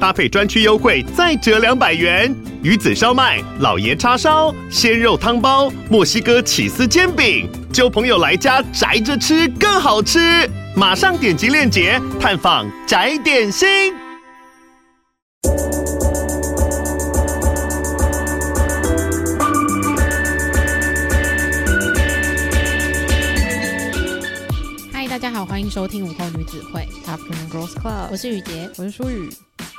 搭配专区优惠再折两百元。鱼子烧麦、老爷叉烧、鲜肉汤包、墨西哥起司煎饼，就朋友来家宅着吃更好吃。马上点击链接探访宅点心。嗨，大家好，欢迎收听午后女子会 Afternoon Girls Club，我是雨洁，我是舒雨。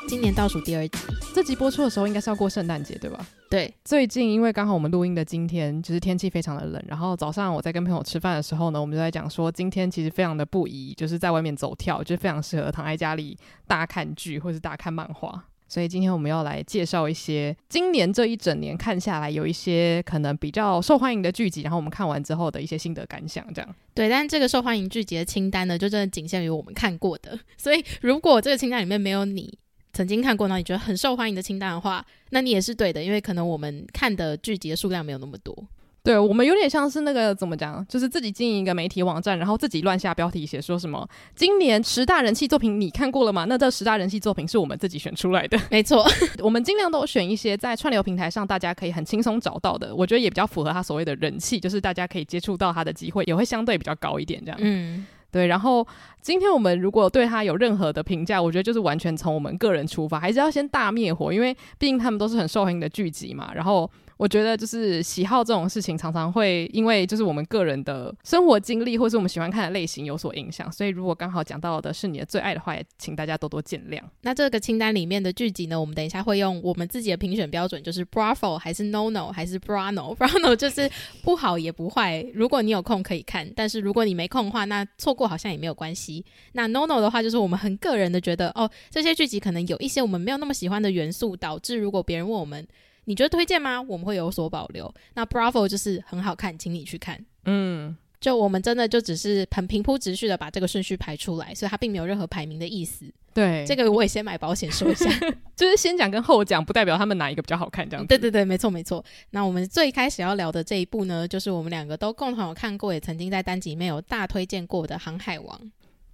今年倒数第二集，这集播出的时候应该是要过圣诞节，对吧？对。最近因为刚好我们录音的今天就是天气非常的冷，然后早上我在跟朋友吃饭的时候呢，我们就在讲说今天其实非常的不宜，就是在外面走跳，就非常适合躺在家里大看剧或是大看漫画。所以今天我们要来介绍一些今年这一整年看下来有一些可能比较受欢迎的剧集，然后我们看完之后的一些心得感想，这样。对，但这个受欢迎剧集的清单呢，就真的仅限于我们看过的。所以如果这个清单里面没有你曾经看过，那你觉得很受欢迎的清单的话，那你也是对的，因为可能我们看的剧集的数量没有那么多。对，我们有点像是那个怎么讲，就是自己经营一个媒体网站，然后自己乱下标题，写说什么今年十大人气作品你看过了吗？那这十大人气作品是我们自己选出来的，没错。我们尽量都选一些在串流平台上大家可以很轻松找到的，我觉得也比较符合他所谓的人气，就是大家可以接触到他的机会也会相对比较高一点，这样。嗯。对，然后今天我们如果对他有任何的评价，我觉得就是完全从我们个人出发，还是要先大灭火，因为毕竟他们都是很受欢迎的剧集嘛。然后。我觉得就是喜好这种事情，常常会因为就是我们个人的生活经历，或是我们喜欢看的类型有所影响。所以如果刚好讲到的是你的最爱的话，也请大家多多见谅。那这个清单里面的剧集呢，我们等一下会用我们自己的评选标准，就是 Bravo 还是 No No 还是 Brano？Brano 就是不好也不坏，如果你有空可以看，但是如果你没空的话，那错过好像也没有关系。那 No No 的话，就是我们很个人的觉得，哦，这些剧集可能有一些我们没有那么喜欢的元素，导致如果别人问我们。你觉得推荐吗？我们会有所保留。那 Bravo 就是很好看，请你去看。嗯，就我们真的就只是很平铺直叙的把这个顺序排出来，所以它并没有任何排名的意思。对，这个我也先买保险说一下，就是先讲跟后讲，不代表他们哪一个比较好看这样子。对对对，没错没错。那我们最开始要聊的这一部呢，就是我们两个都共同有看过，也曾经在单集里面有大推荐过的《航海王》。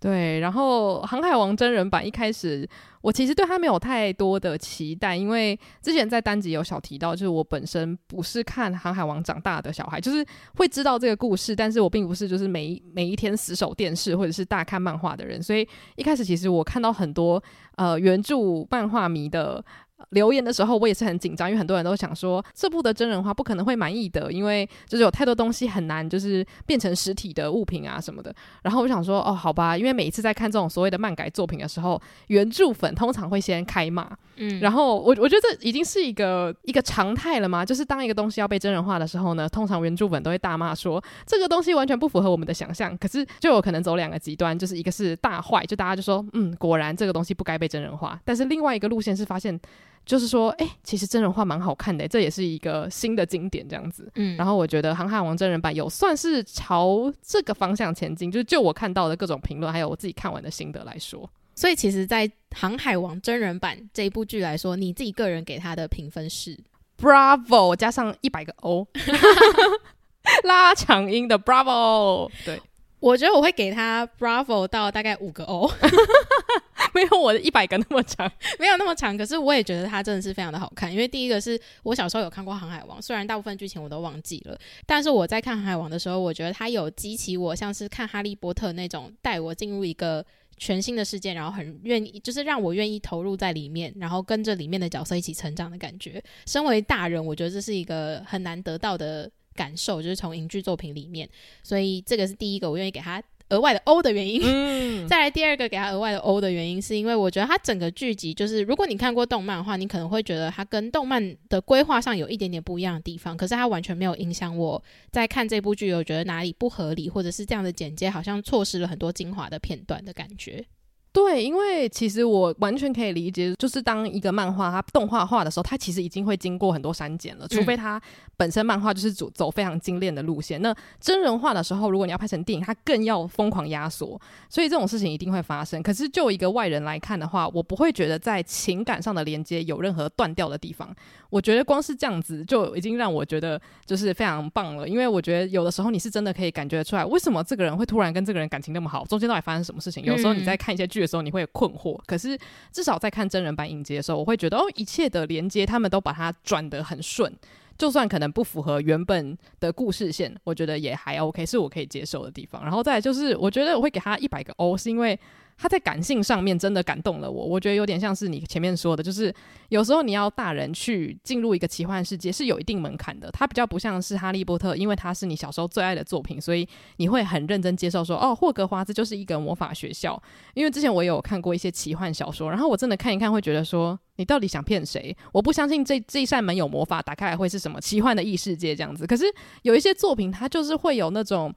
对，然后《航海王》真人版一开始，我其实对他没有太多的期待，因为之前在单集有小提到，就是我本身不是看《航海王》长大的小孩，就是会知道这个故事，但是我并不是就是每每一天死守电视或者是大看漫画的人，所以一开始其实我看到很多呃原著漫画迷的。留言的时候，我也是很紧张，因为很多人都想说这部的真人化不可能会满意的，因为就是有太多东西很难，就是变成实体的物品啊什么的。然后我想说，哦，好吧，因为每一次在看这种所谓的漫改作品的时候，原著粉通常会先开骂，嗯，然后我我觉得这已经是一个一个常态了嘛，就是当一个东西要被真人化的时候呢，通常原著粉都会大骂说这个东西完全不符合我们的想象。可是就有可能走两个极端，就是一个是大坏，就大家就说，嗯，果然这个东西不该被真人化。但是另外一个路线是发现。就是说，哎、欸，其实真人化蛮好看的，这也是一个新的经典这样子。嗯，然后我觉得《航海王》真人版有算是朝这个方向前进，就是就我看到的各种评论，还有我自己看完的心得来说。所以，其实，在《航海王》真人版这一部剧来说，你自己个人给他的评分是 Bravo 加上一百个 O，拉长音的 Bravo。对。我觉得我会给他 Bravo 到大概五个 O，没有我的一百个那么长，没有那么长。可是我也觉得它真的是非常的好看，因为第一个是我小时候有看过《航海王》，虽然大部分剧情我都忘记了，但是我在看《航海王》的时候，我觉得它有激起我像是看《哈利波特》那种带我进入一个全新的世界，然后很愿意，就是让我愿意投入在里面，然后跟着里面的角色一起成长的感觉。身为大人，我觉得这是一个很难得到的。感受就是从影剧作品里面，所以这个是第一个我愿意给他额外的 O 的原因。嗯、再来第二个给他额外的 O 的原因，是因为我觉得它整个剧集就是，如果你看过动漫的话，你可能会觉得它跟动漫的规划上有一点点不一样的地方，可是它完全没有影响我在看这部剧，有觉得哪里不合理，或者是这样的剪接好像错失了很多精华的片段的感觉。对，因为其实我完全可以理解，就是当一个漫画它动画化的时候，它其实已经会经过很多删减了，除非它本身漫画就是走走非常精炼的路线。那真人化的时候，如果你要拍成电影，它更要疯狂压缩，所以这种事情一定会发生。可是就一个外人来看的话，我不会觉得在情感上的连接有任何断掉的地方。我觉得光是这样子就已经让我觉得就是非常棒了，因为我觉得有的时候你是真的可以感觉得出来，为什么这个人会突然跟这个人感情那么好，中间到底发生什么事情？有时候你在看一些剧的时候，你会困惑。可是至少在看真人版影集的时候，我会觉得哦，一切的连接他们都把它转得很顺，就算可能不符合原本的故事线，我觉得也还 OK，是我可以接受的地方。然后再就是，我觉得我会给他一百个 O，是因为。他在感性上面真的感动了我，我觉得有点像是你前面说的，就是有时候你要大人去进入一个奇幻世界是有一定门槛的。它比较不像是哈利波特，因为它是你小时候最爱的作品，所以你会很认真接受说，哦，霍格华兹就是一个魔法学校。因为之前我有看过一些奇幻小说，然后我真的看一看会觉得说，你到底想骗谁？我不相信这这一扇门有魔法，打开来会是什么奇幻的异世界这样子。可是有一些作品，它就是会有那种。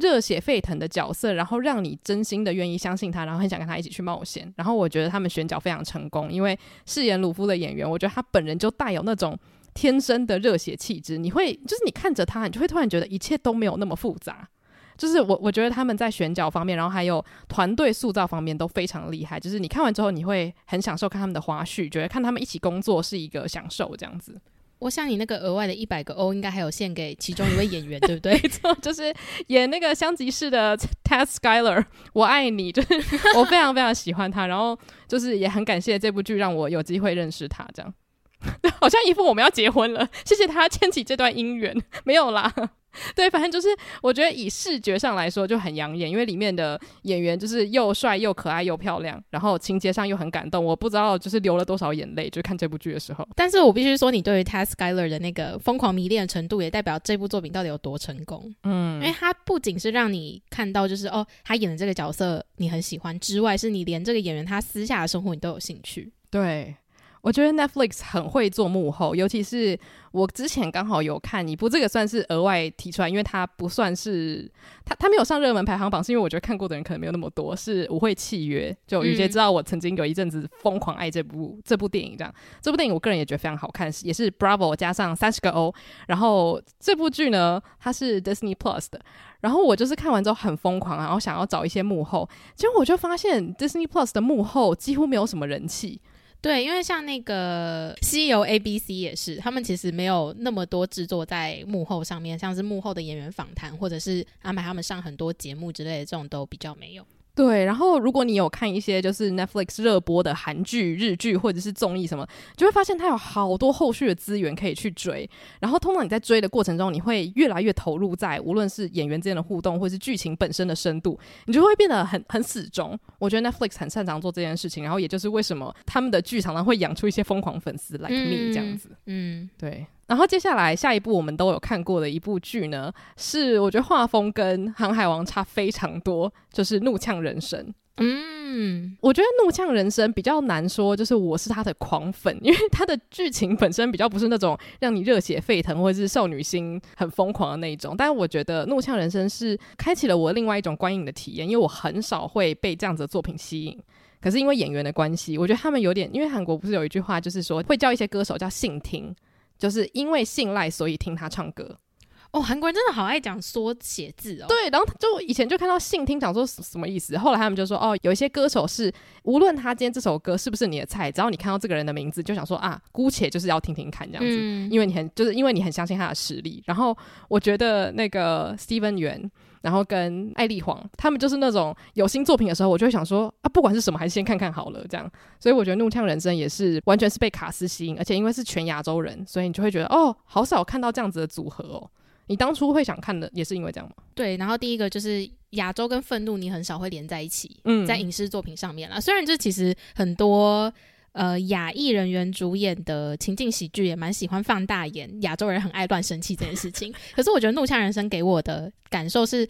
热血沸腾的角色，然后让你真心的愿意相信他，然后很想跟他一起去冒险。然后我觉得他们选角非常成功，因为饰演鲁夫的演员，我觉得他本人就带有那种天生的热血气质。你会就是你看着他，你就会突然觉得一切都没有那么复杂。就是我我觉得他们在选角方面，然后还有团队塑造方面都非常厉害。就是你看完之后，你会很享受看他们的花絮，觉得看他们一起工作是一个享受这样子。我想你那个额外的一百个 O 应该还有献给其中一位演员，对不对？没错，就是演那个香吉士的 Ted Skyler，我爱你，就是 我非常非常喜欢他，然后就是也很感谢这部剧让我有机会认识他，这样 好像一副我们要结婚了，谢谢他牵起这段姻缘，没有啦。对，反正就是我觉得以视觉上来说就很养眼，因为里面的演员就是又帅又可爱又漂亮，然后情节上又很感动。我不知道就是流了多少眼泪，就看这部剧的时候。但是我必须说，你对于 Ted Skyler 的那个疯狂迷恋程度，也代表这部作品到底有多成功。嗯，因为他不仅是让你看到就是哦，他演的这个角色你很喜欢之外，是你连这个演员他私下的生活你都有兴趣。对。我觉得 Netflix 很会做幕后，尤其是我之前刚好有看一部，这个算是额外提出来，因为它不算是它它没有上热门排行榜，是因为我觉得看过的人可能没有那么多。是《舞会契约》，就雨洁知道我曾经有一阵子疯狂爱这部这部电影，这样这部电影我个人也觉得非常好看，也是 Bravo 加上三十个 O。然后这部剧呢，它是 Disney Plus 的，然后我就是看完之后很疯狂，然后想要找一些幕后，结果我就发现 Disney Plus 的幕后几乎没有什么人气。对，因为像那个《西游 A B C》也是，他们其实没有那么多制作在幕后上面，像是幕后的演员访谈，或者是安排他们上很多节目之类的，这种都比较没有。对，然后如果你有看一些就是 Netflix 热播的韩剧、日剧或者是综艺什么，就会发现它有好多后续的资源可以去追。然后通常你在追的过程中，你会越来越投入在无论是演员之间的互动，或是剧情本身的深度，你就会变得很很死忠。我觉得 Netflix 很擅长做这件事情，然后也就是为什么他们的剧常常会养出一些疯狂粉丝，like me 这样子。嗯，嗯对。然后接下来下一部我们都有看过的一部剧呢，是我觉得画风跟《航海王》差非常多，就是《怒呛人生》。嗯，我觉得《怒呛人生》比较难说，就是我是他的狂粉，因为他的剧情本身比较不是那种让你热血沸腾或者是少女心很疯狂的那一种。但是我觉得《怒呛人生》是开启了我另外一种观影的体验，因为我很少会被这样子的作品吸引。可是因为演员的关系，我觉得他们有点，因为韩国不是有一句话，就是说会叫一些歌手叫信听。就是因为信赖，所以听他唱歌。哦，韩国人真的好爱讲缩写字哦。对，然后就以前就看到信听讲说什么意思，后来他们就说哦，有一些歌手是无论他今天这首歌是不是你的菜，只要你看到这个人的名字，就想说啊，姑且就是要听听看这样子，嗯、因为你很就是因为你很相信他的实力。然后我觉得那个 Steven Yeun。然后跟艾丽黄，他们就是那种有新作品的时候，我就会想说啊，不管是什么，还是先看看好了这样。所以我觉得《怒呛人生》也是完全是被卡司吸引，而且因为是全亚洲人，所以你就会觉得哦，好少看到这样子的组合哦。你当初会想看的也是因为这样吗？对，然后第一个就是亚洲跟愤怒，你很少会连在一起，嗯，在影视作品上面啦。虽然这其实很多。呃，亚裔人员主演的情境喜剧也蛮喜欢放大眼亚洲人很爱乱生气这件事情。可是我觉得《怒呛人生》给我的感受是，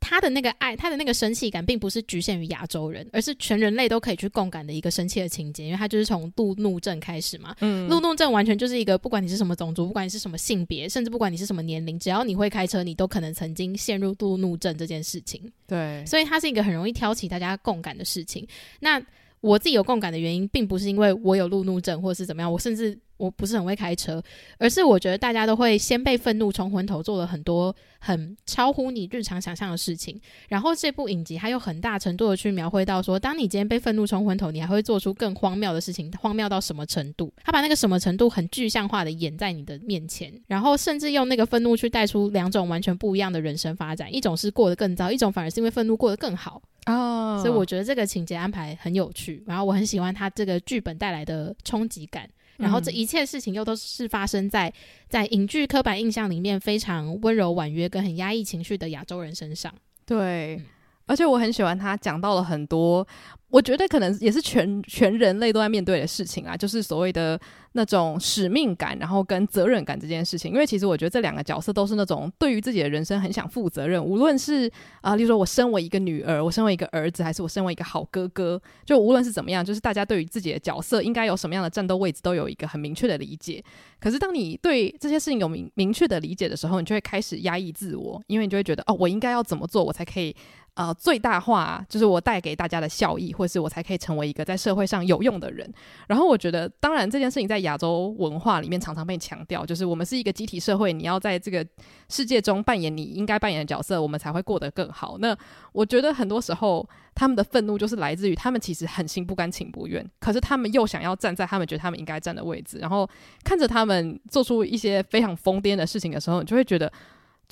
他的那个爱，他的那个生气感，并不是局限于亚洲人，而是全人类都可以去共感的一个生气的情节，因为他就是从路怒症开始嘛。嗯，路怒症完全就是一个，不管你是什么种族，不管你是什么性别，甚至不管你是什么年龄，只要你会开车，你都可能曾经陷入路怒症这件事情。对，所以它是一个很容易挑起大家共感的事情。那我自己有共感的原因，并不是因为我有路怒症或者是怎么样，我甚至我不是很会开车，而是我觉得大家都会先被愤怒冲昏头，做了很多很超乎你日常想象的事情。然后这部影集还有很大程度的去描绘到说，当你今天被愤怒冲昏头，你还会做出更荒谬的事情，荒谬到什么程度？他把那个什么程度很具象化的演在你的面前，然后甚至用那个愤怒去带出两种完全不一样的人生发展，一种是过得更糟，一种反而是因为愤怒过得更好。哦，所以我觉得这个情节安排很有趣，然后我很喜欢他这个剧本带来的冲击感，然后这一切事情又都是发生在在影剧刻板印象里面非常温柔婉约跟很压抑情绪的亚洲人身上。对，而且我很喜欢他讲到了很多。我觉得可能也是全全人类都在面对的事情啊，就是所谓的那种使命感，然后跟责任感这件事情。因为其实我觉得这两个角色都是那种对于自己的人生很想负责任，无论是啊、呃，例如说我身为一个女儿，我身为一个儿子，还是我身为一个好哥哥，就无论是怎么样，就是大家对于自己的角色应该有什么样的战斗位置，都有一个很明确的理解。可是当你对这些事情有明明确的理解的时候，你就会开始压抑自我，因为你就会觉得哦，我应该要怎么做，我才可以。呃，最大化就是我带给大家的效益，或是我才可以成为一个在社会上有用的人。然后我觉得，当然这件事情在亚洲文化里面常常被强调，就是我们是一个集体社会，你要在这个世界中扮演你应该扮演的角色，我们才会过得更好。那我觉得很多时候他们的愤怒就是来自于他们其实很心不甘情不愿，可是他们又想要站在他们觉得他们应该站的位置，然后看着他们做出一些非常疯癫的事情的时候，你就会觉得。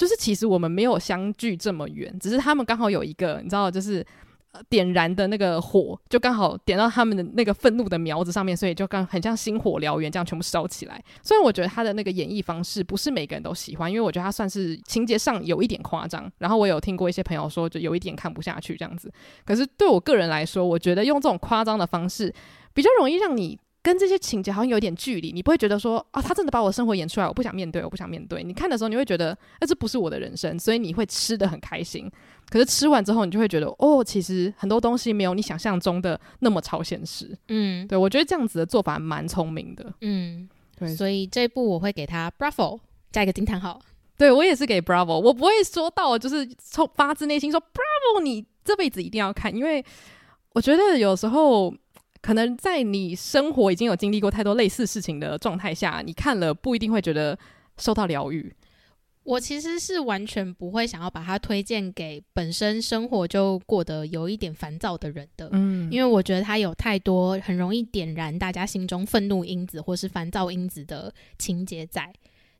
就是其实我们没有相距这么远，只是他们刚好有一个你知道，就是点燃的那个火，就刚好点到他们的那个愤怒的苗子上面，所以就刚很像星火燎原这样全部烧起来。虽然我觉得他的那个演绎方式不是每个人都喜欢，因为我觉得他算是情节上有一点夸张，然后我有听过一些朋友说就有一点看不下去这样子。可是对我个人来说，我觉得用这种夸张的方式比较容易让你。跟这些情节好像有点距离，你不会觉得说啊，他真的把我的生活演出来，我不想面对，我不想面对。你看的时候，你会觉得，那这不是我的人生，所以你会吃的很开心。可是吃完之后，你就会觉得，哦，其实很多东西没有你想象中的那么超现实。嗯，对，我觉得这样子的做法蛮聪明的。嗯，对，所以这一部我会给他 Bravo 加一个惊叹号。对，我也是给 Bravo，我不会说到就是从发自内心说 Bravo，你这辈子一定要看，因为我觉得有时候。可能在你生活已经有经历过太多类似事情的状态下，你看了不一定会觉得受到疗愈。我其实是完全不会想要把它推荐给本身生活就过得有一点烦躁的人的，嗯，因为我觉得它有太多很容易点燃大家心中愤怒因子或是烦躁因子的情节在。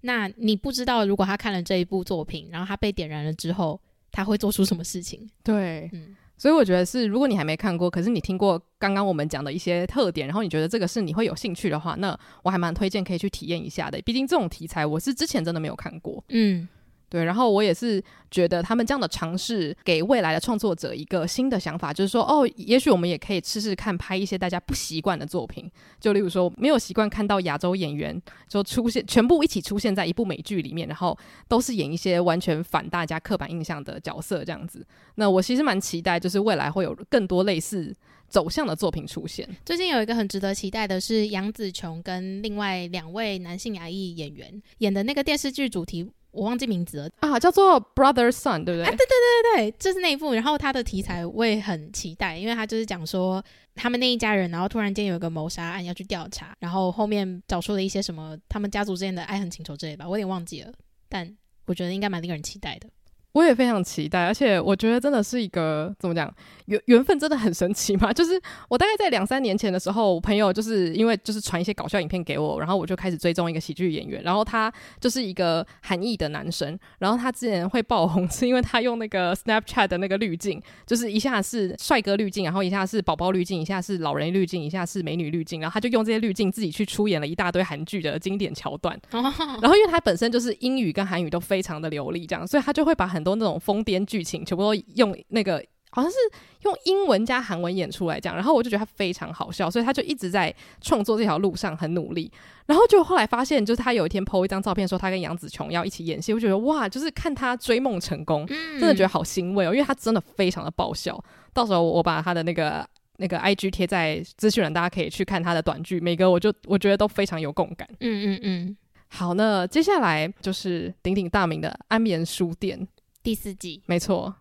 那你不知道，如果他看了这一部作品，然后他被点燃了之后，他会做出什么事情？对，嗯。所以我觉得是，如果你还没看过，可是你听过刚刚我们讲的一些特点，然后你觉得这个是你会有兴趣的话，那我还蛮推荐可以去体验一下的。毕竟这种题材我是之前真的没有看过。嗯。对，然后我也是觉得他们这样的尝试，给未来的创作者一个新的想法，就是说，哦，也许我们也可以试试看拍一些大家不习惯的作品，就例如说，没有习惯看到亚洲演员就出现，全部一起出现在一部美剧里面，然后都是演一些完全反大家刻板印象的角色这样子。那我其实蛮期待，就是未来会有更多类似走向的作品出现。最近有一个很值得期待的是杨紫琼跟另外两位男性亚裔演员演的那个电视剧主题。我忘记名字了啊，叫做 Brother Son，对不对？啊，对对对对对，就是那一部。然后他的题材我也很期待，因为他就是讲说他们那一家人，然后突然间有一个谋杀案要去调查，然后后面找出了一些什么他们家族之间的爱恨情仇之类吧，我有点忘记了。但我觉得应该蛮令人期待的。我也非常期待，而且我觉得真的是一个怎么讲，缘缘分真的很神奇嘛。就是我大概在两三年前的时候，我朋友就是因为就是传一些搞笑影片给我，然后我就开始追踪一个喜剧演员，然后他就是一个韩裔的男生，然后他之前会爆红是因为他用那个 Snapchat 的那个滤镜，就是一下是帅哥滤镜，然后一下是宝宝滤镜，一下是老人滤镜，一下是美女滤镜，然后他就用这些滤镜自己去出演了一大堆韩剧的经典桥段。然后因为他本身就是英语跟韩语都非常的流利，这样，所以他就会把很很多那种疯癫剧情，全部都用那个好像是用英文加韩文演出来讲，然后我就觉得他非常好笑，所以他就一直在创作这条路上很努力。然后就后来发现，就是他有一天 po 一张照片说他跟杨紫琼要一起演戏，我觉得哇，就是看他追梦成功，真的觉得好欣慰哦，因为他真的非常的爆笑。到时候我把他的那个 那个 IG 贴在资讯栏，大家可以去看他的短剧，每个我就我觉得都非常有共感。嗯嗯嗯。好，那接下来就是鼎鼎大名的《安眠书店》第四季，没错。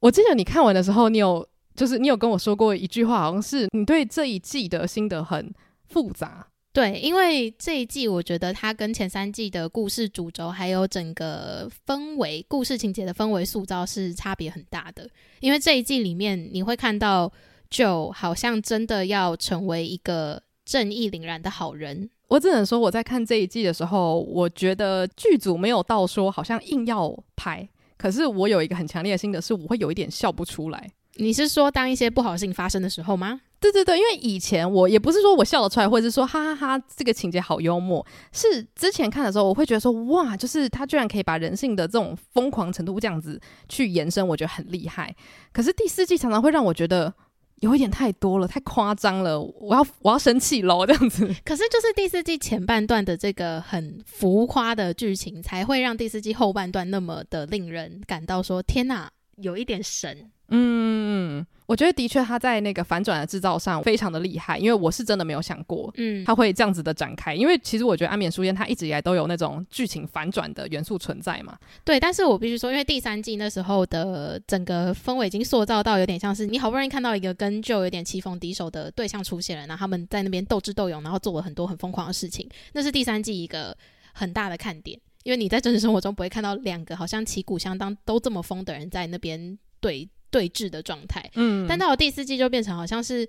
我记得你看完的时候，你有就是你有跟我说过一句话，好像是你对这一季的心得很复杂。对，因为这一季我觉得它跟前三季的故事主轴还有整个氛围、故事情节的氛围塑造是差别很大的。因为这一季里面你会看到，Joe 好像真的要成为一个正义凛然的好人。我只能说，我在看这一季的时候，我觉得剧组没有到说好像硬要拍。可是我有一个很强烈的心得，是我会有一点笑不出来。你是说当一些不好的事情发生的时候吗？对对对，因为以前我也不是说我笑得出来，或者是说哈哈哈，这个情节好幽默。是之前看的时候，我会觉得说哇，就是他居然可以把人性的这种疯狂程度这样子去延伸，我觉得很厉害。可是第四季常常会让我觉得。有一点太多了，太夸张了，我要我要生气喽，这样子。可是就是第四季前半段的这个很浮夸的剧情，才会让第四季后半段那么的令人感到说天哪，有一点神。嗯。我觉得的确他在那个反转的制造上非常的厉害，因为我是真的没有想过，嗯，他会这样子的展开。因为其实我觉得《安眠书店》它一直以来都有那种剧情反转的元素存在嘛。对，但是我必须说，因为第三季那时候的整个氛围已经塑造到有点像是你好不容易看到一个跟 Joe 有点棋逢敌手的对象出现了，然后他们在那边斗智斗勇，然后做了很多很疯狂的事情。那是第三季一个很大的看点，因为你在真实生活中不会看到两个好像旗鼓相当都这么疯的人在那边对。对峙的状态，嗯，但到了第四季就变成好像是，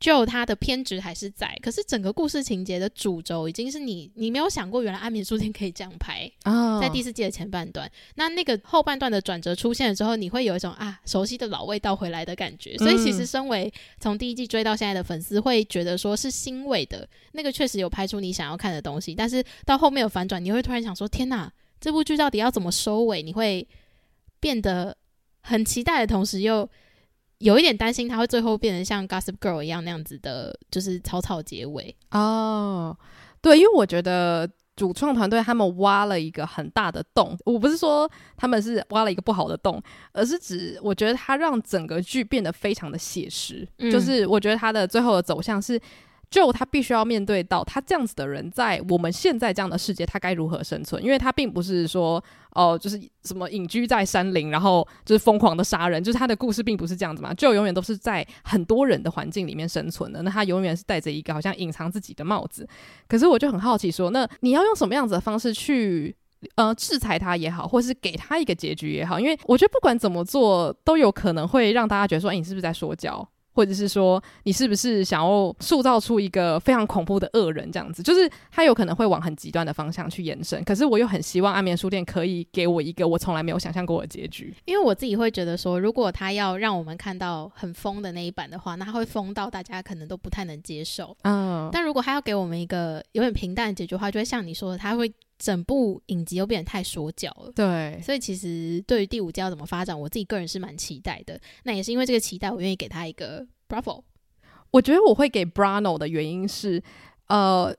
就他的偏执还是在，可是整个故事情节的主轴已经是你，你没有想过原来安眠书店可以这样拍，哦，在第四季的前半段，那那个后半段的转折出现了之后，你会有一种啊熟悉的老味道回来的感觉，所以其实身为从第一季追到现在的粉丝会觉得说是欣慰的，那个确实有拍出你想要看的东西，但是到后面有反转，你会突然想说天哪，这部剧到底要怎么收尾？你会变得。很期待的同时，又有一点担心，他会最后变成像《Gossip Girl》一样那样子的，就是草草结尾哦。对，因为我觉得主创团队他们挖了一个很大的洞，我不是说他们是挖了一个不好的洞，而是指我觉得他让整个剧变得非常的写实，嗯，就是我觉得他的最后的走向是。就他必须要面对到他这样子的人，在我们现在这样的世界，他该如何生存？因为他并不是说哦、就是什么隐居在山林，然后就是疯狂的杀人，就是他的故事并不是这样子嘛。就永远都是在很多人的环境里面生存的，那他永远是戴着一个好像隐藏自己的帽子。可是我就很好奇说，那你要用什么样子的方式去呃制裁他也好，或是给他一个结局也好？因为我觉得不管怎么做，都有可能会让大家觉得说，哎，你是不是在说教？或者是说，你是不是想要塑造出一个非常恐怖的恶人？这样子，就是他有可能会往很极端的方向去延伸。可是我又很希望安眠书店可以给我一个我从来没有想象过的结局。因为我自己会觉得说，如果他要让我们看到很疯的那一版的话，那他会疯到大家可能都不太能接受。嗯，但如果他要给我们一个有点平淡的结局的话，就会像你说的，他会。整部影集又变得太说教了，对，所以其实对于第五季要怎么发展，我自己个人是蛮期待的。那也是因为这个期待，我愿意给他一个 Bravo。我觉得我会给 Bravo 的原因是，呃，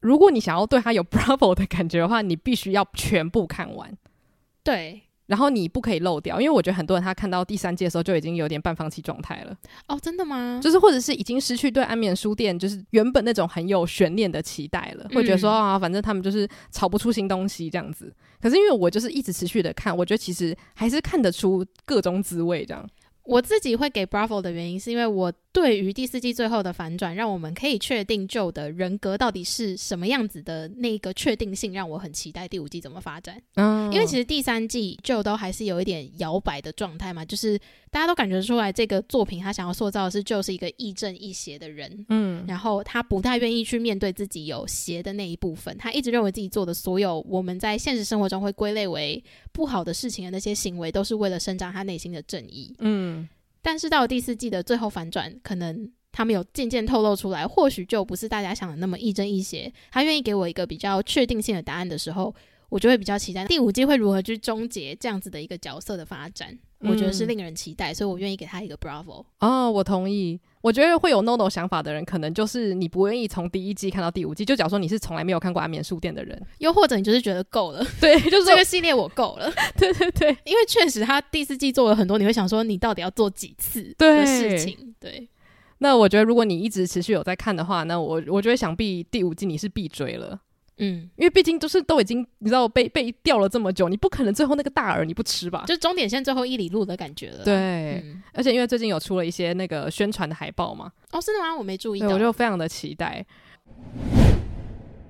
如果你想要对他有 Bravo 的感觉的话，你必须要全部看完。对。然后你不可以漏掉，因为我觉得很多人他看到第三季的时候就已经有点半放弃状态了。哦，真的吗？就是或者是已经失去对安眠书店就是原本那种很有悬念的期待了，会觉得说啊，反正他们就是炒不出新东西这样子。可是因为我就是一直持续的看，我觉得其实还是看得出各种滋味这样。我自己会给 Bravo 的原因，是因为我对于第四季最后的反转，让我们可以确定 Joe 的人格到底是什么样子的那个确定性，让我很期待第五季怎么发展。嗯，因为其实第三季 Joe 都还是有一点摇摆的状态嘛，就是大家都感觉出来这个作品他想要塑造的是 Joe 是一个亦正亦邪的人，嗯，然后他不太愿意去面对自己有邪的那一部分，他一直认为自己做的所有我们在现实生活中会归类为不好的事情的那些行为，都是为了伸张他内心的正义。嗯。但是到了第四季的最后反转，可能他们有渐渐透露出来，或许就不是大家想的那么亦正亦邪。他愿意给我一个比较确定性的答案的时候，我就会比较期待第五季会如何去终结这样子的一个角色的发展。嗯、我觉得是令人期待，所以我愿意给他一个 Bravo。哦，我同意。我觉得会有 NONO 想法的人，可能就是你不愿意从第一季看到第五季。就假如说你是从来没有看过《安眠书店》的人，又或者你就是觉得够了，对，就是这个系列我够了。对对对，因为确实他第四季做了很多，你会想说你到底要做几次的事情？对。对那我觉得如果你一直持续有在看的话，那我我觉得想必第五季你是必追了。嗯，因为毕竟都是都已经你知道被被吊了这么久，你不可能最后那个大饵你不吃吧？就终点线最后一里路的感觉了。对，嗯、而且因为最近有出了一些那个宣传的海报嘛。哦，是的吗？我没注意到。我就非常的期待。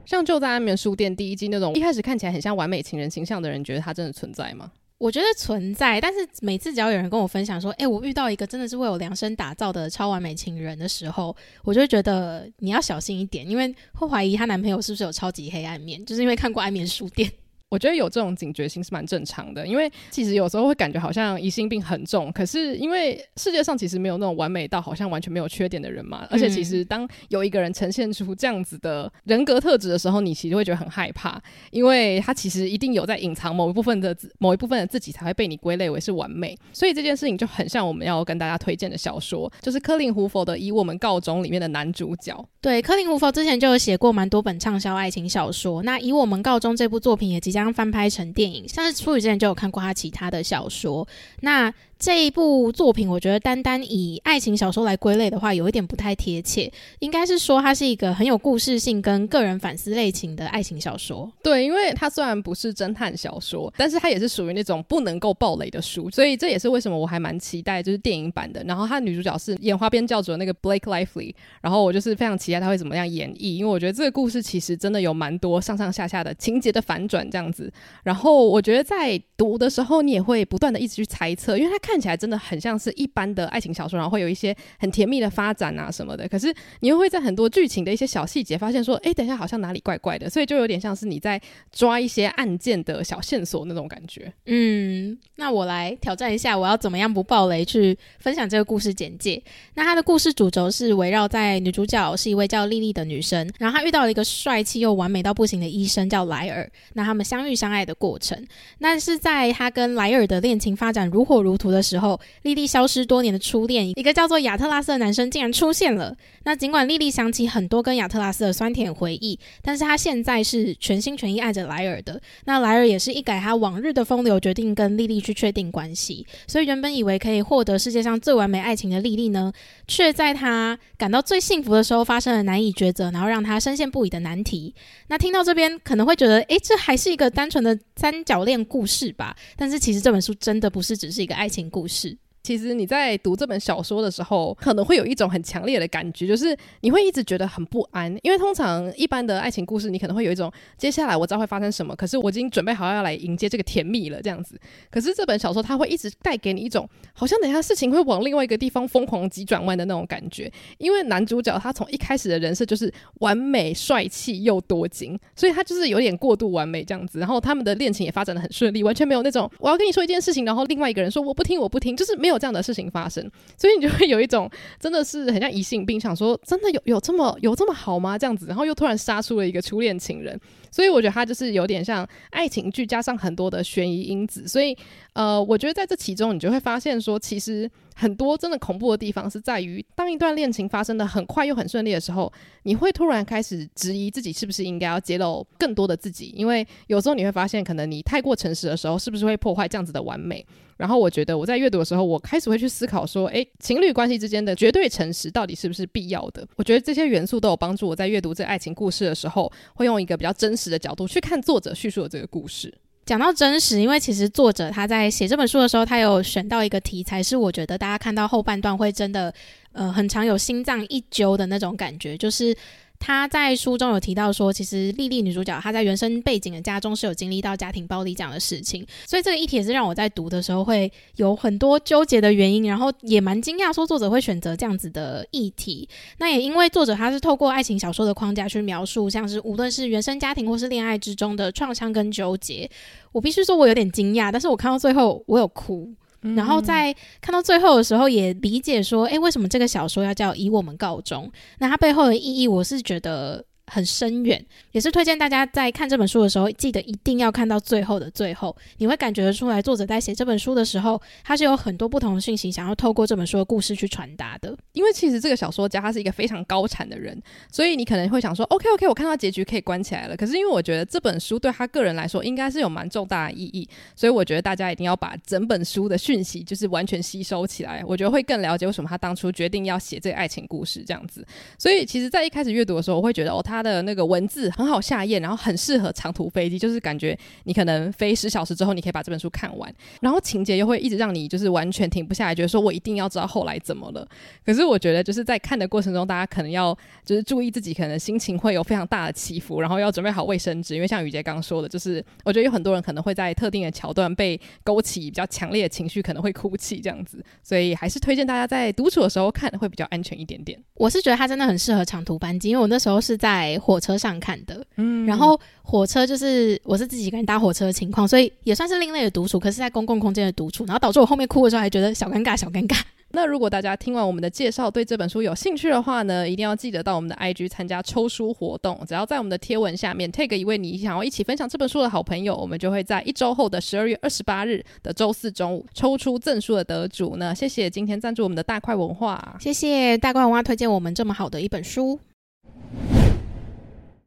像就在安眠书店第一季那种一开始看起来很像完美情人形象的人，觉得他真的存在吗？我觉得存在，但是每次只要有人跟我分享说，哎、我遇到一个真的是为我量身打造的超完美情人的时候，我就会觉得你要小心一点，因为会怀疑她男朋友是不是有超级黑暗面，就是因为看过《安眠书店》。我觉得有这种警觉性是蛮正常的，因为其实有时候会感觉好像疑心病很重，可是因为世界上其实没有那种完美到好像完全没有缺点的人嘛，而且其实当有一个人呈现出这样子的人格特质的时候，你其实会觉得很害怕，因为他其实一定有在隐藏某一部分的某一部分的自己才会被你归类为是完美，所以这件事情就很像我们要跟大家推荐的小说，就是克林·胡佛的《以我们告终》里面的男主角。对，克林·胡佛之前就有写过蛮多本畅销爱情小说，那《以我们告终》这部作品也即将翻拍成电影像是初雨之前就有看过他其他的小说，那。这一部作品，我觉得单单以爱情小说来归类的话，有一点不太贴切。应该是说，它是一个很有故事性跟个人反思类型的爱情小说。对，因为它虽然不是侦探小说，但是它也是属于那种不能够爆雷的书，所以这也是为什么我还蛮期待就是电影版的。然后，它的女主角是演花边教主的那个 Blake Lively，然后我就是非常期待她会怎么样演绎，因为我觉得这个故事其实真的有蛮多上上下下的情节的反转这样子。然后，我觉得在读的时候，你也会不断的一直去猜测，因为它看。看起来真的很像是一般的爱情小说，然后会有一些很甜蜜的发展啊什么的。可是你又会在很多剧情的一些小细节发现说，哎，等一下好像哪里怪怪的，所以就有点像是你在抓一些案件的小线索那种感觉。嗯，那我来挑战一下，我要怎么样不爆雷去分享这个故事简介？那它的故事主轴是围绕在女主角是一位叫莉莉的女生，然后她遇到了一个帅气又完美到不行的医生叫莱尔，那他们相遇相爱的过程，那是在她跟莱尔的恋情发展如火如荼的时候，莉莉消失多年的初恋，一个叫做亚特拉斯的男生竟然出现了。那尽管莉莉想起很多跟亚特拉斯的酸甜回忆，但是她现在是全心全意爱着莱尔的。那莱尔也是一改他往日的风流，决定跟莉莉去确定关系。所以原本以为可以获得世界上最完美爱情的莉莉呢，却在她感到最幸福的时候发生了难以抉择，然后让她深陷不已的难题。那听到这边可能会觉得，诶，这还是一个单纯的三角恋故事吧？但是其实这本书真的不是只是一个爱情故事。其实你在读这本小说的时候，可能会有一种很强烈的感觉，就是你会一直觉得很不安，因为通常一般的爱情故事，你可能会有一种接下来我知道会发生什么，可是我已经准备好要来迎接这个甜蜜了这样子。可是这本小说它会一直带给你一种好像等一下事情会往另外一个地方疯狂急转弯的那种感觉，因为男主角他从一开始的人设就是完美帅气又多金，所以他就是有点过度完美这样子。然后他们的恋情也发展的很顺利，完全没有那种我要跟你说一件事情，然后另外一个人说我不听我不听，就是没有。有这样的事情发生，所以你就会有一种真的是很像疑心病，想说真的有有这么有这么好吗？这样子，然后又突然杀出了一个初恋情人，所以我觉得他就是有点像爱情剧加上很多的悬疑因子，所以呃，我觉得在这其中你就会发现说，其实很多真的恐怖的地方是在于，当一段恋情发生的很快又很顺利的时候，你会突然开始质疑自己是不是应该要揭露更多的自己，因为有时候你会发现，可能你太过诚实的时候，是不是会破坏这样子的完美？然后我觉得我在阅读的时候，我开始会去思考说，诶，情侣关系之间的绝对诚实到底是不是必要的？我觉得这些元素都有帮助我在阅读这爱情故事的时候，会用一个比较真实的角度去看作者叙述的这个故事。讲到真实，因为其实作者他在写这本书的时候，他有选到一个题材，是我觉得大家看到后半段会真的，呃，很常有心脏一揪的那种感觉，就是。他在书中有提到说，其实莉莉女主角她在原生背景的家中是有经历到家庭暴力这样的事情，所以这个议题也是让我在读的时候会有很多纠结的原因，然后也蛮惊讶说作者会选择这样子的议题。那也因为作者他是透过爱情小说的框架去描述，像是无论是原生家庭或是恋爱之中的创伤跟纠结，我必须说我有点惊讶，但是我看到最后我有哭。然后在看到最后的时候，也理解说，哎，为什么这个小说要叫《以我们告终》？那它背后的意义，我是觉得很深远，也是推荐大家在看这本书的时候，记得一定要看到最后的最后，你会感觉得出来，作者在写这本书的时候，他是有很多不同的讯息想要透过这本书的故事去传达的。因为其实这个小说家他是一个非常高产的人，所以你可能会想说，OK OK，我看到结局可以关起来了。可是因为我觉得这本书对他个人来说应该是有蛮重大的意义，所以我觉得大家一定要把整本书的讯息就是完全吸收起来，我觉得会更了解为什么他当初决定要写这个爱情故事这样子。所以其实，在一开始阅读的时候，我会觉得哦，他的那个文字很好下咽，然后很适合长途飞机，就是感觉你可能飞十小时之后，你可以把这本书看完，然后情节又会一直让你就是完全停不下来，觉得说我一定要知道后来怎么了。可是我觉得就是在看的过程中，大家可能要就是注意自己可能心情会有非常大的起伏，然后要准备好卫生纸，因为像雨杰刚刚说的，就是我觉得有很多人可能会在特定的桥段被勾起比较强烈的情绪，可能会哭泣这样子，所以还是推荐大家在独处的时候看会比较安全一点点。我是觉得它真的很适合长途班机，因为我那时候是在火车上看的，嗯，然后火车就是我是自己一个人搭火车的情况，所以也算是另类的独处，可是在公共空间的独处，然后导致我后面哭的时候还觉得小尴尬，小尴尬。那如果大家听完我们的介绍，对这本书有兴趣的话呢，一定要记得到我们的 IG 参加抽书活动。只要在我们的贴文下面 tag 一位你想要一起分享这本书的好朋友，我们就会在一周后的十二月二十八日的周四中午抽出赠书的得主呢。谢谢今天赞助我们的大块文化，谢谢大块文化推荐我们这么好的一本书。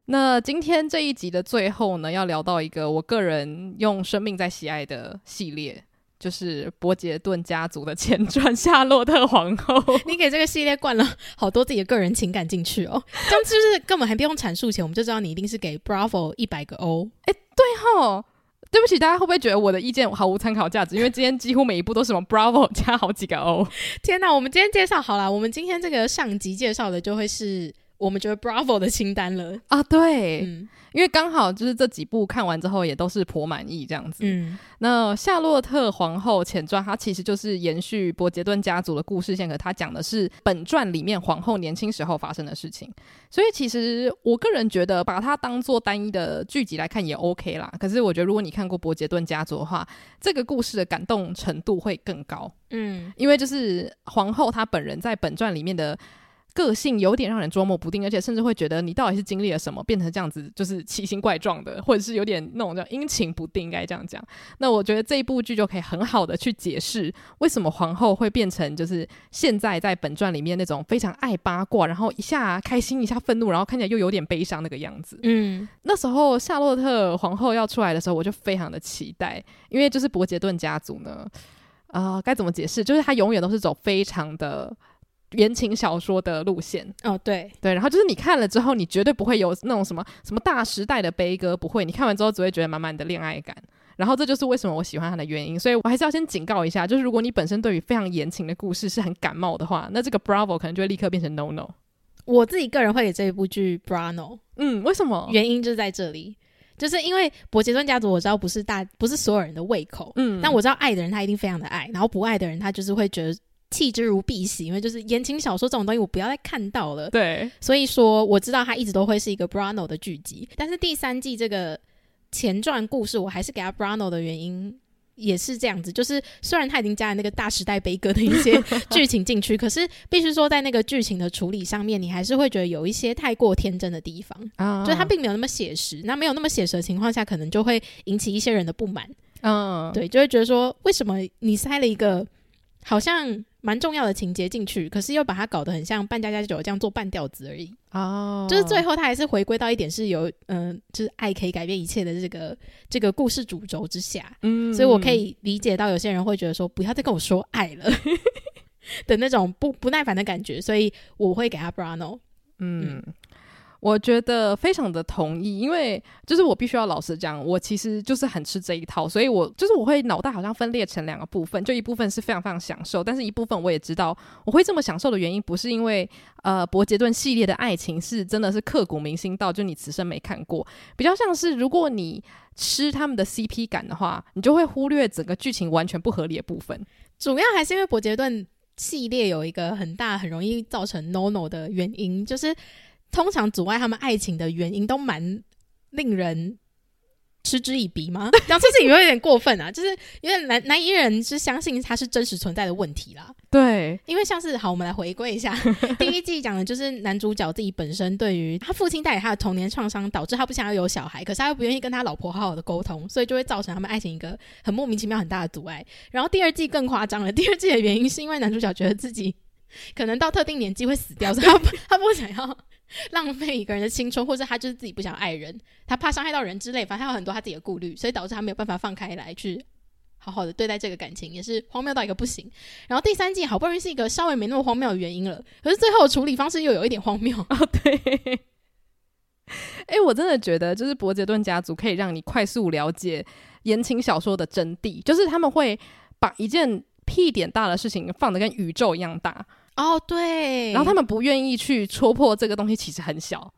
那今天这一集的最后呢，要聊到一个我个人用生命在喜爱的系列。就是伯杰顿家族的前传《夏洛特皇后》，你给这个系列灌了好多自己的个人情感进去哦，这样就是根本还不用阐述前，我们就知道你一定是给 Bravo 一百个 O。哎，对吼，对不起，大家会不会觉得我的意见毫无参考价值？因为今天几乎每一部都是什么 Bravo 加好几个 O。天哪，我们今天介绍好了，我们今天这个上集介绍的就会是我们觉得 Bravo 的清单了啊，对。嗯因为刚好就是这几部看完之后也都是颇满意这样子。嗯，那夏洛特皇后前传它其实就是延续伯杰顿家族的故事线，可它讲的是本传里面皇后年轻时候发生的事情。所以其实我个人觉得把它当做单一的剧集来看也 OK 啦。可是我觉得如果你看过伯杰顿家族的话，这个故事的感动程度会更高。嗯，因为就是皇后她本人在本传里面的。个性有点让人捉摸不定，而且甚至会觉得你到底是经历了什么，变成这样子，就是奇形怪状的，或者是有点那种叫阴晴不定，应该这样讲。那我觉得这一部剧就可以很好的去解释为什么皇后会变成就是现在在本传里面那种非常爱八卦，然后一下开心一下愤怒，然后看起来又有点悲伤那个样子。嗯，那时候夏洛特皇后要出来的时候，我就非常的期待，因为就是伯杰顿家族呢，啊、呃，该怎么解释？就是他永远都是走非常的。言情小说的路线哦，对对，然后就是你看了之后，你绝对不会有那种什么什么大时代的悲歌，不会。你看完之后只会觉得满满的恋爱感，然后这就是为什么我喜欢他的原因。所以我还是要先警告一下，就是如果你本身对于非常言情的故事是很感冒的话，那这个 Bravo 可能就会立刻变成 No No。我自己个人会给这一部剧 Bravo，嗯，为什么？原因就是在这里，就是因为伯杰顿家族，我知道不是大不是所有人的胃口，嗯，但我知道爱的人他一定非常的爱，然后不爱的人他就是会觉得。弃之如敝屣，因为就是言情小说这种东西，我不要再看到了。对，所以说我知道它一直都会是一个 Brano 的剧集，但是第三季这个前传故事，我还是给他 Brano 的原因也是这样子，就是虽然他已经加了那个大时代悲歌的一些 剧情进去，可是必须说在那个剧情的处理上面，你还是会觉得有一些太过天真的地方啊，就是它并没有那么写实。那没有那么写实的情况下，可能就会引起一些人的不满。嗯，对，就会觉得说，为什么你塞了一个好像。蛮重要的情节进去，可是又把它搞得很像半家家酒这样做半吊子而已。哦，oh. 就是最后他还是回归到一点是有，嗯、呃，就是爱可以改变一切的这个这个故事主轴之下。嗯，所以我可以理解到有些人会觉得说，不要再跟我说爱了 的那种不不耐烦的感觉，所以我会给他 Brano。嗯。嗯我觉得非常的同意，因为就是我必须要老实讲，我其实就是很吃这一套，所以我就是我会脑袋好像分裂成两个部分，就一部分是非常非常享受，但是一部分我也知道我会这么享受的原因，不是因为呃伯杰顿系列的爱情是真的是刻骨铭心到就你此生没看过，比较像是如果你吃他们的 CP 感的话，你就会忽略整个剧情完全不合理的部分，主要还是因为伯杰顿系列有一个很大很容易造成 no no 的原因，就是。通常阻碍他们爱情的原因都蛮令人嗤之以鼻吗？讲 这事情有点过分啊，就是有点难难以人是相信它是真实存在的问题啦。对，因为像是好，我们来回归一下 第一季讲的就是男主角自己本身对于他父亲带给他的童年创伤，导致他不想要有小孩，可是他又不愿意跟他老婆好好的沟通，所以就会造成他们爱情一个很莫名其妙很大的阻碍。然后第二季更夸张了，第二季的原因是因为男主角觉得自己可能到特定年纪会死掉，所以他不 他不想要。浪费一个人的青春，或者他就是自己不想爱人，他怕伤害到人之类，反正他有很多他自己的顾虑，所以导致他没有办法放开来去好好的对待这个感情，也是荒谬到一个不行。然后第三季好不容易是一个稍微没那么荒谬的原因了，可是最后处理方式又有一点荒谬 哦。对，哎、欸，我真的觉得就是伯杰顿家族可以让你快速了解言情小说的真谛，就是他们会把一件屁点大的事情放得跟宇宙一样大。哦对，然后他们不愿意去戳破这个东西，其实很小。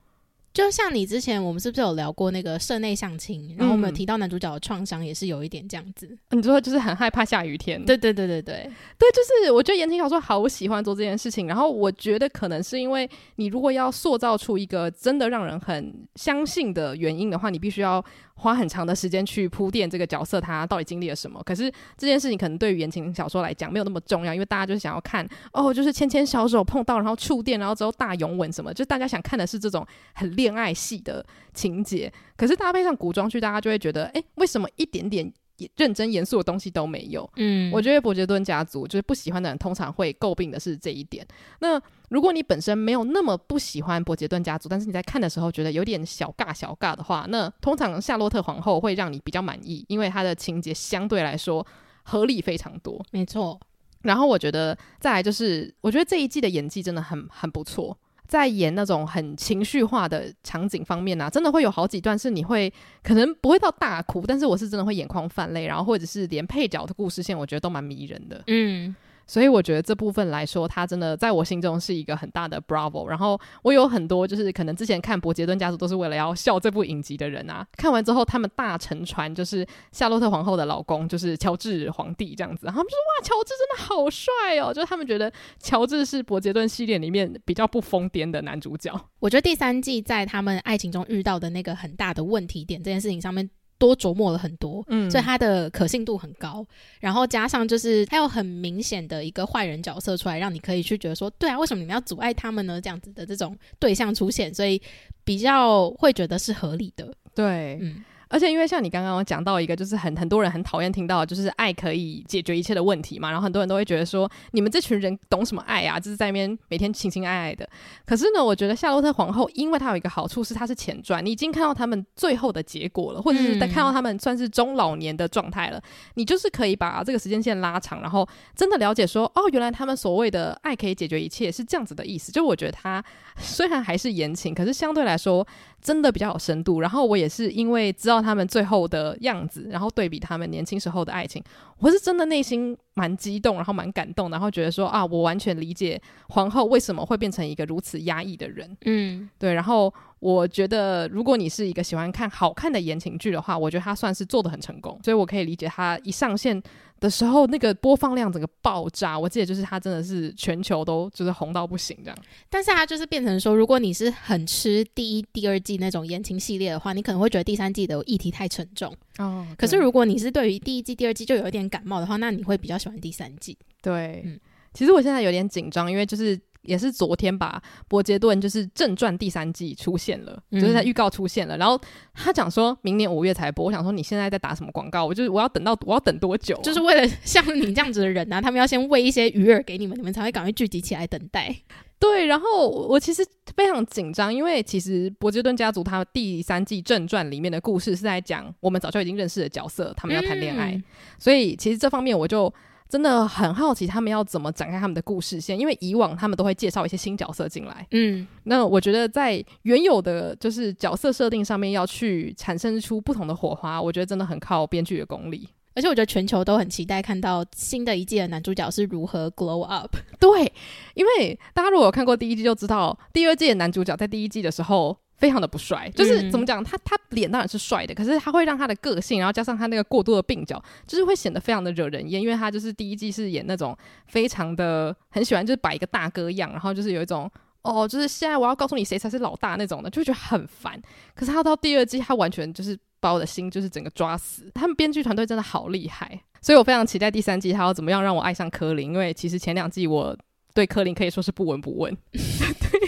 就像你之前我们是不是有聊过那个社内相亲？然后我们有提到男主角的创伤也是有一点这样子。你说就是很害怕下雨天？对对对对对对，就是我觉得言情小说好喜欢做这件事情。然后我觉得可能是因为你如果要塑造出一个真的让人很相信的原因的话，你必须要。花很长的时间去铺垫这个角色，他到底经历了什么？可是这件事情可能对于言情小说来讲没有那么重要，因为大家就是想要看哦，就是牵牵小手碰到，然后触电，然后之后大拥吻什么，就大家想看的是这种很恋爱戏的情节。可是搭配上古装剧，大家就会觉得，哎，为什么一点点认真严肃的东西都没有？嗯，我觉得伯爵顿家族就是不喜欢的人，通常会诟病的是这一点。那如果你本身没有那么不喜欢伯爵顿家族，但是你在看的时候觉得有点小尬小尬的话，那通常夏洛特皇后会让你比较满意，因为她的情节相对来说合理非常多。没错。然后我觉得再来就是，我觉得这一季的演技真的很很不错，在演那种很情绪化的场景方面啊，真的会有好几段是你会可能不会到大哭，但是我是真的会眼眶泛泪，然后或者是连配角的故事线，我觉得都蛮迷人的。嗯。所以我觉得这部分来说，他真的在我心中是一个很大的 Bravo。然后我有很多就是可能之前看伯杰顿家族都是为了要笑这部影集的人啊，看完之后他们大沉船，就是夏洛特皇后的老公就是乔治皇帝这样子，他们说哇，乔治真的好帅哦，就是他们觉得乔治是伯杰顿系列里面比较不疯癫的男主角。我觉得第三季在他们爱情中遇到的那个很大的问题点这件事情上面。多琢磨了很多，嗯，所以他的可信度很高。然后加上就是他有很明显的一个坏人角色出来，让你可以去觉得说，对啊，为什么你们要阻碍他们呢？这样子的这种对象出现，所以比较会觉得是合理的。对，嗯。而且因为像你刚刚讲到一个，就是很很多人很讨厌听到，就是爱可以解决一切的问题嘛。然后很多人都会觉得说，你们这群人懂什么爱啊？就是在那边每天情情爱爱的。可是呢，我觉得夏洛特皇后，因为她有一个好处是她是前传，你已经看到他们最后的结果了，或者是在看到他们算是中老年的状态了，你就是可以把这个时间线拉长，然后真的了解说，哦，原来他们所谓的爱可以解决一切是这样子的意思。就我觉得他虽然还是言情，可是相对来说。真的比较有深度，然后我也是因为知道他们最后的样子，然后对比他们年轻时候的爱情，我是真的内心蛮激动，然后蛮感动，然后觉得说啊，我完全理解皇后为什么会变成一个如此压抑的人。嗯，对，然后。我觉得，如果你是一个喜欢看好看的言情剧的话，我觉得他算是做的很成功，所以我可以理解他一上线的时候那个播放量整个爆炸。我记得就是它真的是全球都就是红到不行这样。但是它就是变成说，如果你是很吃第一、第二季那种言情系列的话，你可能会觉得第三季的议题太沉重哦。可是如果你是对于第一季、第二季就有一点感冒的话，那你会比较喜欢第三季。对，嗯，其实我现在有点紧张，因为就是。也是昨天吧，伯杰顿就是正传第三季出现了，嗯、就是在预告出现了。然后他讲说明年五月才播，我想说你现在在打什么广告？我就是我要等到我要等多久、啊？就是为了像你这样子的人啊，他们要先喂一些鱼饵给你们，你们才会赶快聚集起来等待。对，然后我其实非常紧张，因为其实伯杰顿家族他第三季正传里面的故事是在讲我们早就已经认识的角色，他们要谈恋爱，嗯、所以其实这方面我就。真的很好奇他们要怎么展开他们的故事线，因为以往他们都会介绍一些新角色进来。嗯，那我觉得在原有的就是角色设定上面要去产生出不同的火花，我觉得真的很靠编剧的功力。而且我觉得全球都很期待看到新的一季的男主角是如何 glow up。对，因为大家如果有看过第一季就知道，第二季的男主角在第一季的时候。非常的不帅，就是怎么讲，他他脸当然是帅的，可是他会让他的个性，然后加上他那个过多的鬓角，就是会显得非常的惹人厌。因为他就是第一季是演那种非常的很喜欢，就是摆一个大哥样，然后就是有一种哦，就是现在我要告诉你谁才是老大那种的，就会觉得很烦。可是他到第二季，他完全就是把我的心就是整个抓死。他们编剧团队真的好厉害，所以我非常期待第三季他要怎么样让我爱上柯林。因为其实前两季我对柯林可以说是不闻不问。对，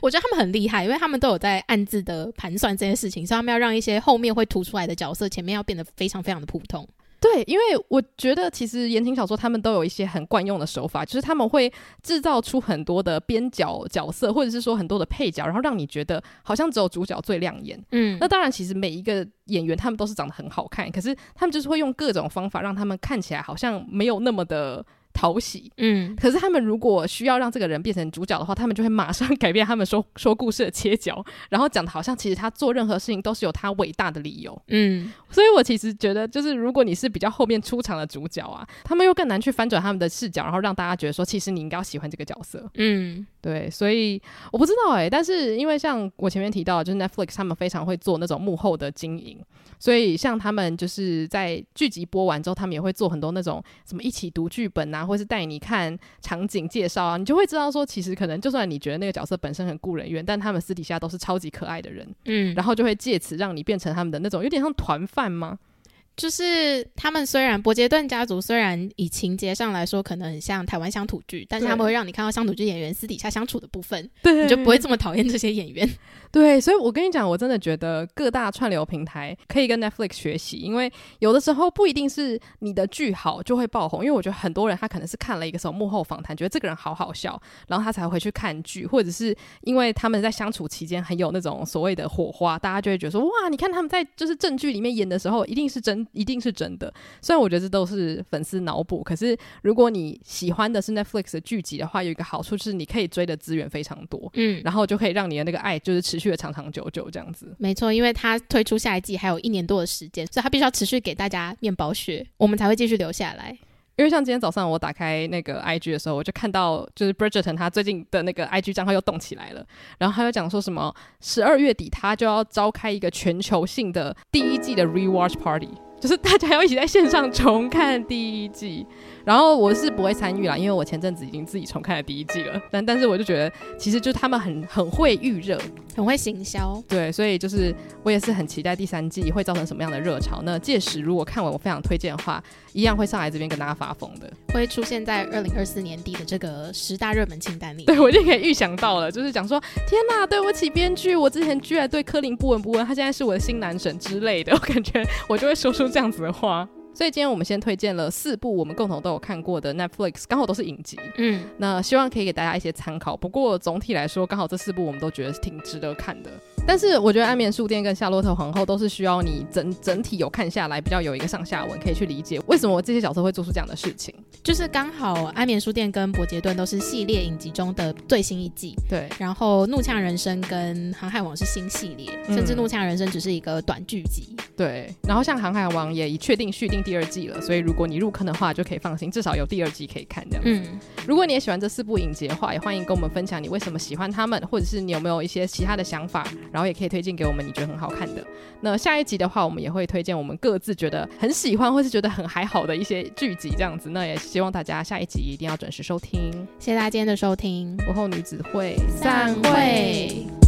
我觉得他们很厉害，因为他们都有在暗自的盘算这件事情，所以他们要让一些后面会突出来的角色，前面要变得非常非常的普通。对，因为我觉得其实言情小说他们都有一些很惯用的手法，就是他们会制造出很多的边角角色，或者是说很多的配角，然后让你觉得好像只有主角最亮眼。嗯，那当然，其实每一个演员他们都是长得很好看，可是他们就是会用各种方法让他们看起来好像没有那么的。讨喜，嗯，可是他们如果需要让这个人变成主角的话，他们就会马上改变他们说说故事的切角，然后讲的好像其实他做任何事情都是有他伟大的理由，嗯，所以我其实觉得，就是如果你是比较后面出场的主角啊，他们又更难去翻转他们的视角，然后让大家觉得说，其实你应该要喜欢这个角色，嗯，对，所以我不知道哎、欸，但是因为像我前面提到，就是 Netflix 他们非常会做那种幕后的经营，所以像他们就是在剧集播完之后，他们也会做很多那种什么一起读剧本啊。或是带你看场景介绍啊，你就会知道说，其实可能就算你觉得那个角色本身很故人怨，但他们私底下都是超级可爱的人，嗯，然后就会借此让你变成他们的那种有点像团饭吗？就是他们虽然伯杰顿家族虽然以情节上来说可能很像台湾乡土剧，但是他们会让你看到乡土剧演员私底下相处的部分，对，你就不会这么讨厌这些演员。对，所以我跟你讲，我真的觉得各大串流平台可以跟 Netflix 学习，因为有的时候不一定是你的剧好就会爆红，因为我觉得很多人他可能是看了一个什么幕后访谈，觉得这个人好好笑，然后他才回去看剧，或者是因为他们在相处期间很有那种所谓的火花，大家就会觉得说哇，你看他们在就是正剧里面演的时候，一定是真，一定是真的。虽然我觉得这都是粉丝脑补，可是如果你喜欢的是 Netflix 的剧集的话，有一个好处就是你可以追的资源非常多，嗯，然后就可以让你的那个爱就是持续的长长久久这样子，没错，因为它推出下一季还有一年多的时间，所以他必须要持续给大家面包屑，我们才会继续留下来。因为像今天早上我打开那个 IG 的时候，我就看到就是 Bridgerton 他最近的那个 IG 账号又动起来了，然后他又讲说什么十二月底他就要召开一个全球性的第一季的 Rewatch Party，就是大家要一起在线上重看第一季。然后我是不会参与啦，因为我前阵子已经自己重看了第一季了。但但是我就觉得，其实就他们很很会预热，很会行销。对，所以就是我也是很期待第三季会造成什么样的热潮。那届时如果看完，我非常推荐的话，一样会上来这边跟大家发疯的，会出现在二零二四年底的这个十大热门清单里。对，我就可以预想到了，就是讲说，天哪，对不起编剧，我之前居然对柯林不闻不问，他现在是我的新男神之类的，我感觉我就会说出这样子的话。所以今天我们先推荐了四部我们共同都有看过的 Netflix，刚好都是影集。嗯，那希望可以给大家一些参考。不过总体来说，刚好这四部我们都觉得是挺值得看的。但是我觉得《安眠书店》跟《夏洛特皇后》都是需要你整整体有看下来，比较有一个上下文可以去理解为什么这些角色会做出这样的事情。就是刚好《安眠书店》跟《伯杰顿》都是系列影集中的最新一季。对。然后《怒呛人生》跟《航海王》是新系列，嗯、甚至《怒呛人生》只是一个短剧集。对。然后像《航海王》也已确定续订第二季了，所以如果你入坑的话，就可以放心，至少有第二季可以看这样子。嗯。如果你也喜欢这四部影集的话，也欢迎跟我们分享你为什么喜欢他们，或者是你有没有一些其他的想法，然后也可以推荐给我们。你觉得很好看的，那下一集的话，我们也会推荐我们各自觉得很喜欢或是觉得很还好的一些剧集，这样子。那也希望大家下一集一定要准时收听。谢谢大家今天的收听，午后女子会散会。